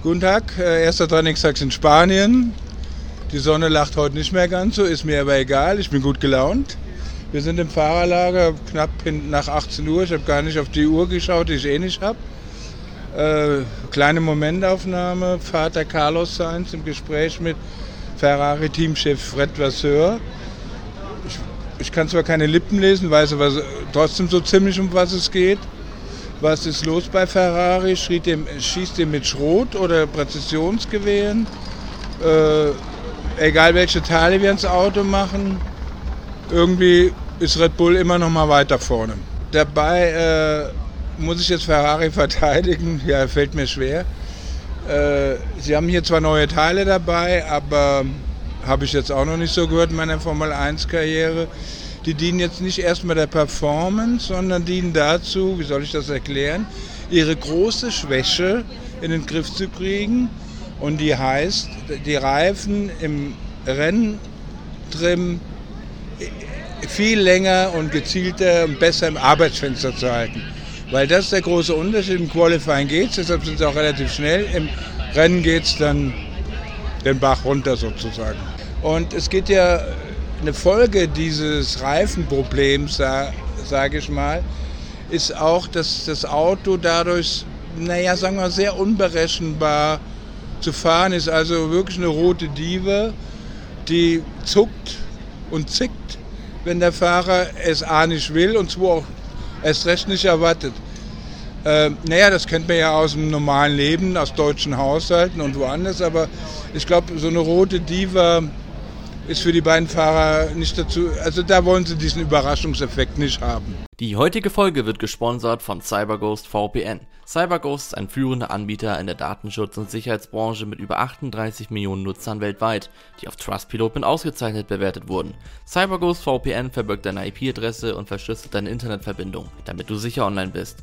Guten Tag, äh, erster Trainingstag in Spanien. Die Sonne lacht heute nicht mehr ganz so, ist mir aber egal, ich bin gut gelaunt. Wir sind im Fahrerlager knapp nach 18 Uhr. Ich habe gar nicht auf die Uhr geschaut, die ich eh nicht habe. Äh, kleine Momentaufnahme. Vater Carlos Sainz im Gespräch mit Ferrari-Teamchef Fred Vasseur. Ich, ich, kann zwar keine Lippen lesen, weiß aber trotzdem so ziemlich, um was es geht. Was ist los bei Ferrari? Schießt ihr mit Schrot oder Präzisionsgewehren? Äh, egal welche Teile wir ins Auto machen, irgendwie ist Red Bull immer noch mal weiter vorne. Dabei äh, muss ich jetzt Ferrari verteidigen, ja, fällt mir schwer. Äh, sie haben hier zwar neue Teile dabei, aber habe ich jetzt auch noch nicht so gehört in meiner Formel 1 Karriere. Die dienen jetzt nicht erstmal der Performance, sondern dienen dazu, wie soll ich das erklären, ihre große Schwäche in den Griff zu kriegen. Und die heißt, die Reifen im Renntrim viel länger und gezielter und besser im Arbeitsfenster zu halten. Weil das ist der große Unterschied. Im Qualifying geht es, deshalb sind sie auch relativ schnell. Im Rennen geht es dann den Bach runter sozusagen. Und es geht ja eine Folge dieses Reifenproblems, sage ich mal, ist auch, dass das Auto dadurch, naja, sagen wir, sehr unberechenbar zu fahren ist. Also wirklich eine rote Diva, die zuckt und zickt wenn der Fahrer es A nicht will und zwar auch erst recht nicht erwartet. Äh, naja, das kennt man ja aus dem normalen Leben, aus deutschen Haushalten und woanders, aber ich glaube, so eine rote Diva ist für die beiden Fahrer nicht dazu, also da wollen sie diesen Überraschungseffekt nicht haben. Die heutige Folge wird gesponsert von CyberGhost VPN. CyberGhost ist ein führender Anbieter in der Datenschutz- und Sicherheitsbranche mit über 38 Millionen Nutzern weltweit, die auf Trustpilot mit ausgezeichnet bewertet wurden. CyberGhost VPN verbirgt deine IP-Adresse und verschlüsselt deine Internetverbindung, damit du sicher online bist.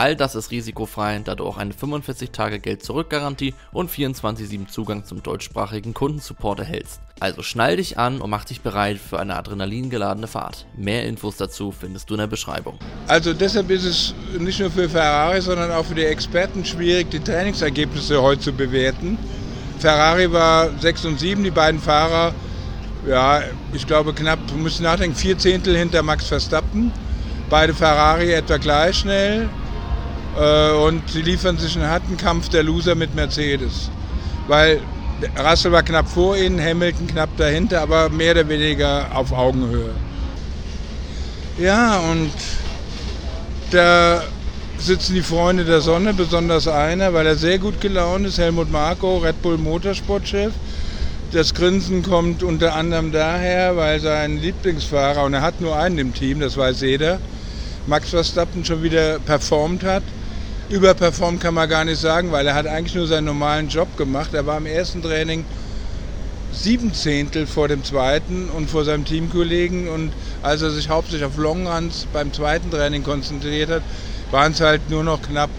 All das ist risikofrei, da du auch eine 45-Tage-Geld-Zurück-Garantie und 24-7 Zugang zum deutschsprachigen Kundensupport erhältst. Also schnall dich an und mach dich bereit für eine adrenalingeladene Fahrt. Mehr Infos dazu findest du in der Beschreibung. Also deshalb ist es nicht nur für Ferrari, sondern auch für die Experten schwierig, die Trainingsergebnisse heute zu bewerten. Ferrari war 6 und 7, die beiden Fahrer, ja, ich glaube knapp, müssen nachdenken, vier Zehntel hinter Max Verstappen. Beide Ferrari etwa gleich schnell. Äh, und sie liefern sich einen harten Kampf der Loser mit Mercedes. Weil Russell war knapp vor ihnen, Hamilton knapp dahinter, aber mehr oder weniger auf Augenhöhe. Ja, und da sitzen die Freunde der Sonne, besonders einer, weil er sehr gut gelaunt ist, Helmut Marko, Red Bull Motorsportchef. Das Grinsen kommt unter anderem daher, weil sein Lieblingsfahrer, und er hat nur einen im Team, das weiß jeder, Max Verstappen schon wieder performt hat überperformt kann man gar nicht sagen, weil er hat eigentlich nur seinen normalen Job gemacht. Er war im ersten Training sieben Zehntel vor dem zweiten und vor seinem Teamkollegen und als er sich hauptsächlich auf Longruns beim zweiten Training konzentriert hat, waren es halt nur noch knapp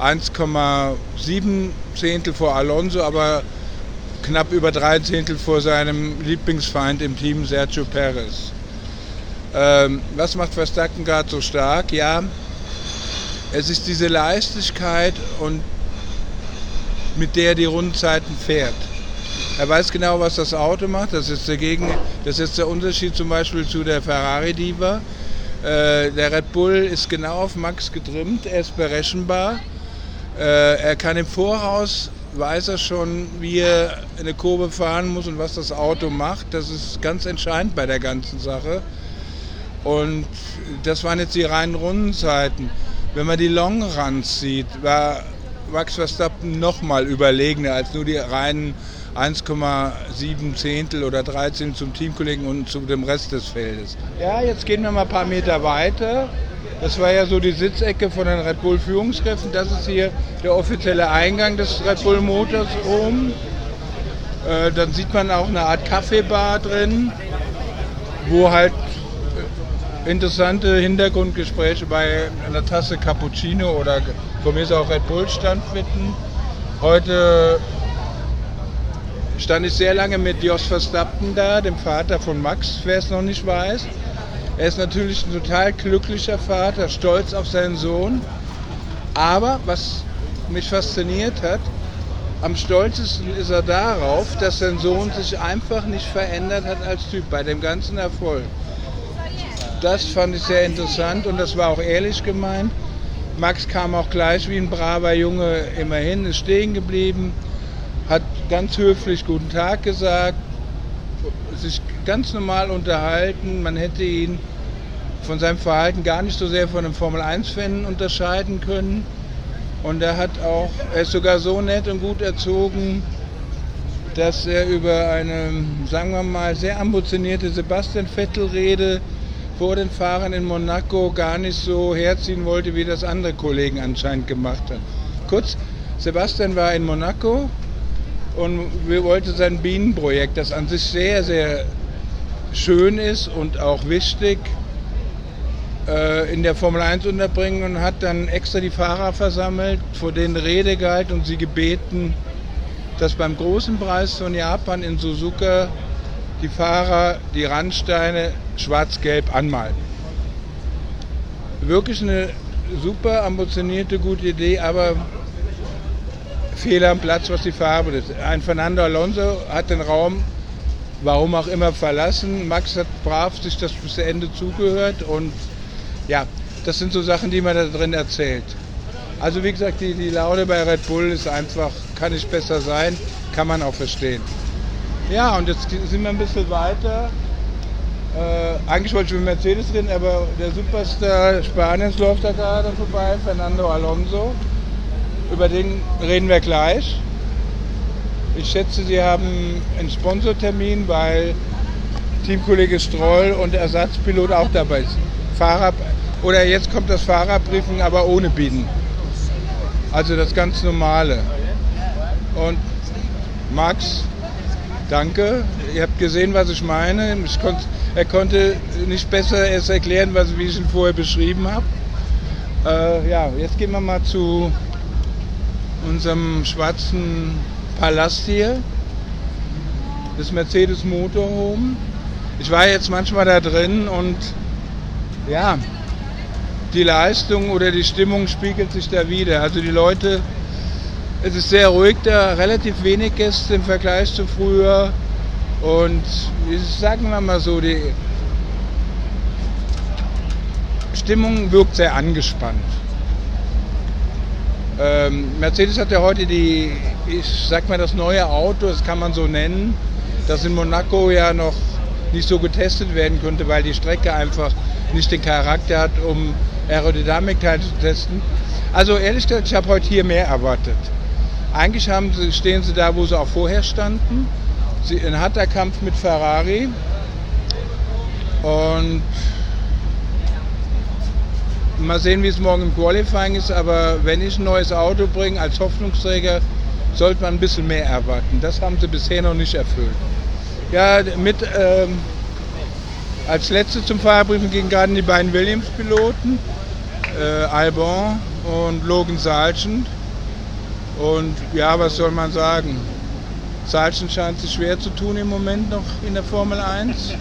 1,7 Zehntel vor Alonso, aber knapp über drei Zehntel vor seinem Lieblingsfeind im Team Sergio Perez. Ähm, was macht Verstappen gerade so stark? Ja, es ist diese Leichtigkeit und mit der die Rundzeiten fährt. Er weiß genau, was das Auto macht. Das ist, dagegen, das ist der Unterschied zum Beispiel zu der Ferrari Diva. Äh, der Red Bull ist genau auf Max getrimmt. Er ist berechenbar. Äh, er kann im Voraus, weiß er schon, wie er eine Kurve fahren muss und was das Auto macht. Das ist ganz entscheidend bei der ganzen Sache. Und das waren jetzt die reinen Rundenzeiten. Wenn man die Long Runs sieht, war Max Verstappen noch mal überlegener als nur die reinen 1,7 Zehntel oder 13 zum Teamkollegen und zu dem Rest des Feldes. Ja, jetzt gehen wir mal ein paar Meter weiter. Das war ja so die Sitzecke von den Red Bull Führungskräften. Das ist hier der offizielle Eingang des Red Bull Motors oben. Äh, dann sieht man auch eine Art Kaffeebar drin, wo halt interessante Hintergrundgespräche bei einer Tasse Cappuccino oder von mir ist auch Red Bull stattfinden. Heute stand ich sehr lange mit Jos Verstappen da, dem Vater von Max, wer es noch nicht weiß. Er ist natürlich ein total glücklicher Vater, stolz auf seinen Sohn. Aber was mich fasziniert hat, am stolzesten ist er darauf, dass sein Sohn sich einfach nicht verändert hat als Typ bei dem ganzen Erfolg. Das fand ich sehr interessant und das war auch ehrlich gemeint. Max kam auch gleich wie ein braver Junge immerhin, ist stehen geblieben, hat ganz höflich guten Tag gesagt, sich ganz normal unterhalten. Man hätte ihn von seinem Verhalten gar nicht so sehr von einem Formel-1-Fan unterscheiden können. Und er hat auch, er ist sogar so nett und gut erzogen, dass er über eine, sagen wir mal, sehr ambitionierte Sebastian Vettel-Rede vor den Fahrern in Monaco gar nicht so herziehen wollte, wie das andere Kollegen anscheinend gemacht haben. Kurz, Sebastian war in Monaco und wir wollten sein Bienenprojekt, das an sich sehr, sehr schön ist und auch wichtig, äh, in der Formel 1 unterbringen und hat dann extra die Fahrer versammelt, vor denen Rede gehalten und sie gebeten, dass beim großen Preis von Japan in Suzuka die Fahrer die Randsteine schwarz-gelb anmalen. Wirklich eine super ambitionierte, gute Idee, aber Fehler am Platz, was die Farbe ist. Ein Fernando Alonso hat den Raum, warum auch immer, verlassen. Max hat brav sich das bis zu Ende zugehört und ja, das sind so Sachen, die man da drin erzählt. Also wie gesagt, die, die Laune bei Red Bull ist einfach, kann nicht besser sein, kann man auch verstehen. Ja, und jetzt sind wir ein bisschen weiter. Äh, eigentlich wollte ich mit Mercedes reden, aber der Superstar Spaniens läuft da gerade vorbei, Fernando Alonso. Über den reden wir gleich. Ich schätze, Sie haben einen Sponsortermin, weil Teamkollege Stroll und Ersatzpilot auch dabei sind. Fahrer, oder jetzt kommt das Fahrerbriefing, aber ohne Bienen. Also das ganz normale. Und Max, danke. Ihr habt gesehen, was ich meine. Ich konnt, er konnte nicht besser es erklären, was, wie ich ihn vorher beschrieben habe. Äh, ja, jetzt gehen wir mal zu unserem schwarzen Palast hier. Das Mercedes Motorhome. Ich war jetzt manchmal da drin und ja, die Leistung oder die Stimmung spiegelt sich da wieder. Also die Leute, es ist sehr ruhig da, relativ wenig Gäste im Vergleich zu früher. Und sagen wir mal so, die Stimmung wirkt sehr angespannt. Ähm, Mercedes hat ja heute die, ich sag mal, das neue Auto, das kann man so nennen, das in Monaco ja noch nicht so getestet werden konnte, weil die Strecke einfach nicht den Charakter hat, um Aerodynamik zu testen. Also ehrlich gesagt, ich habe heute hier mehr erwartet. Eigentlich haben sie, stehen sie da, wo sie auch vorher standen. Sie, ein harter Kampf mit Ferrari. Und mal sehen, wie es morgen im Qualifying ist. Aber wenn ich ein neues Auto bringe als Hoffnungsträger, sollte man ein bisschen mehr erwarten. Das haben sie bisher noch nicht erfüllt. Ja, mit ähm, als letzte zum Fahrerbriefing gingen gerade die beiden Williams-Piloten, äh, Albon und Logan Sargent. Und ja, was soll man sagen? Sargent scheint sich schwer zu tun im Moment noch in der Formel 1.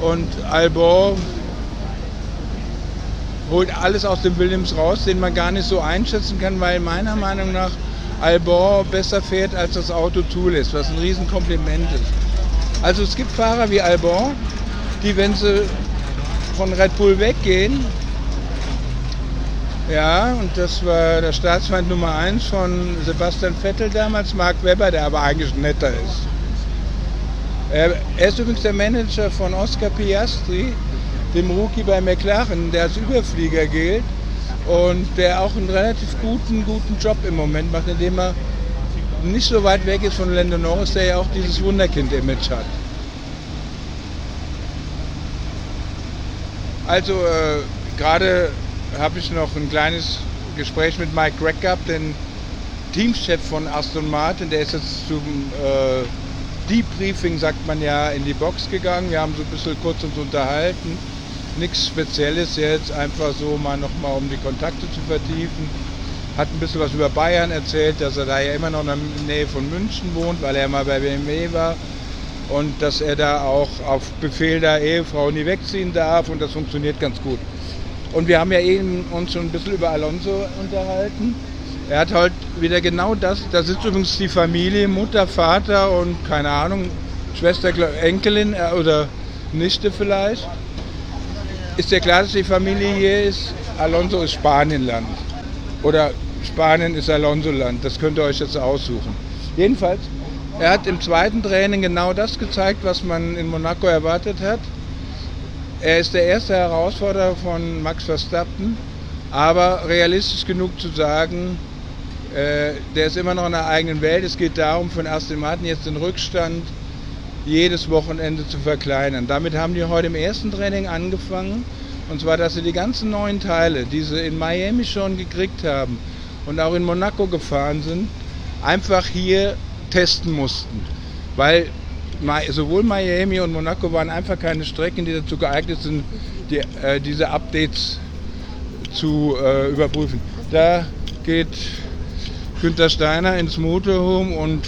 Und Albon holt alles aus dem Williams raus, den man gar nicht so einschätzen kann, weil meiner Meinung nach Albon besser fährt, als das Auto zulässt, was ein Riesenkompliment ist. Also es gibt Fahrer wie Albon, die, wenn sie von Red Bull weggehen, ja, und das war der Staatsfeind Nummer 1 von Sebastian Vettel damals, Mark Webber, der aber eigentlich netter ist. Er, ist übrigens der Manager von Oscar Piastri, dem Rookie bei McLaren, der als Überflieger gilt und der auch einen relativ guten, guten Job im Moment macht, indem er nicht so weit weg ist von Lando Norris, der ja auch dieses Wunderkind-Image hat. Also äh, gerade habe ich noch ein kleines Gespräch mit Mike Gregg gehabt, den Teamchef von Aston Martin, der ist jetzt zum äh, Debriefing, sagt man ja, in die Box gegangen. Wir haben so ein bisschen kurz uns unterhalten. Nichts Spezielles jetzt, einfach so mal nochmal, um die Kontakte zu vertiefen. Hat ein bisschen was über Bayern erzählt, dass er da ja immer noch in der Nähe von München wohnt, weil er mal bei BMW war. Und dass er da auch auf Befehl der Ehefrau nie wegziehen darf und das funktioniert ganz gut. Und wir haben ja eben uns schon ein bisschen über Alonso unterhalten. Er hat halt wieder genau das, da sitzt übrigens die Familie, Mutter, Vater und keine Ahnung, Schwester, Enkelin äh, oder Nichte vielleicht. Ist ja klar, dass die Familie hier ist. Alonso ist Spanienland. Oder Spanien ist Alonso-Land. Das könnt ihr euch jetzt aussuchen. Jedenfalls, er hat im zweiten Training genau das gezeigt, was man in Monaco erwartet hat. Er ist der erste Herausforderer von Max Verstappen, aber realistisch genug zu sagen, äh, der ist immer noch in der eigenen Welt. Es geht darum, von Aston Martin jetzt den Rückstand jedes Wochenende zu verkleinern. Damit haben die heute im ersten Training angefangen. Und zwar, dass sie die ganzen neuen Teile, die sie in Miami schon gekriegt haben und auch in Monaco gefahren sind, einfach hier testen mussten. Weil sowohl Miami und Monaco waren einfach keine Strecken, die dazu geeignet sind, die, äh, diese Updates zu äh, überprüfen. Da geht Günter Steiner ins Motorhome und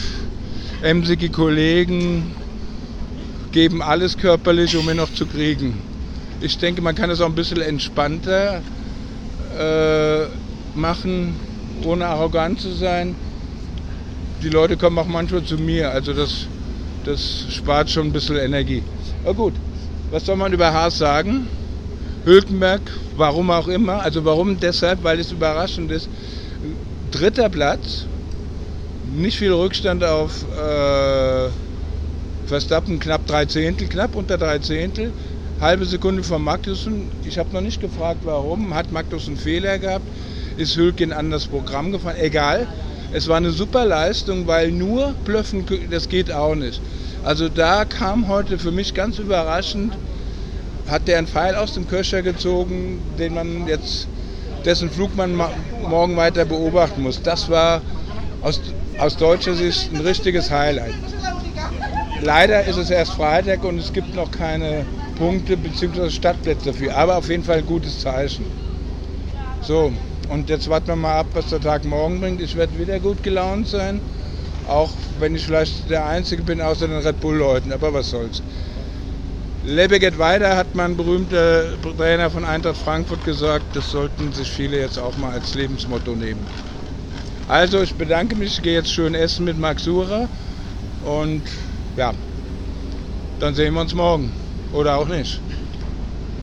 emsige Kollegen geben alles körperlich, um ihn noch zu kriegen. Ich denke, man kann es auch ein bisschen entspannter äh, machen, ohne arrogant zu sein. Die Leute kommen auch manchmal zu mir, also das, das spart schon ein bisschen Energie. Aber gut, was soll man über Haas sagen? Hülkenberg, warum auch immer, also warum deshalb, weil es überraschend ist, dritter Platz, nicht viel Rückstand auf äh, Verstappen, knapp drei Zehntel, knapp unter drei Zehntel, halbe Sekunde von Magnussen. Ich habe noch nicht gefragt, warum. Hat Magnussen Fehler gehabt? Ist Hülken an das Programm gefahren? Egal. Es war eine super Leistung, weil nur blöffen, das geht auch nicht. Also da kam heute für mich ganz überraschend, hat der einen Pfeil aus dem Köcher gezogen, den man jetzt dessen Flug man morgen weiter beobachten muss. Das war aus, aus deutscher Sicht ein richtiges Highlight. Leider ist es erst Freitag und es gibt noch keine Punkte bzw. Stadtplätze dafür, aber auf jeden Fall ein gutes Zeichen. So, und jetzt warten wir mal ab, was der Tag morgen bringt. Ich werde wieder gut gelaunt sein, auch wenn ich vielleicht der Einzige bin außer den Red Bull-Leuten, aber was soll's. Lebe geht weiter, hat mein berühmter Trainer von Eintracht Frankfurt gesagt. Das sollten sich viele jetzt auch mal als Lebensmotto nehmen. Also, ich bedanke mich, ich gehe jetzt schön essen mit Max Sura und ja, dann sehen wir uns morgen. Oder auch nicht.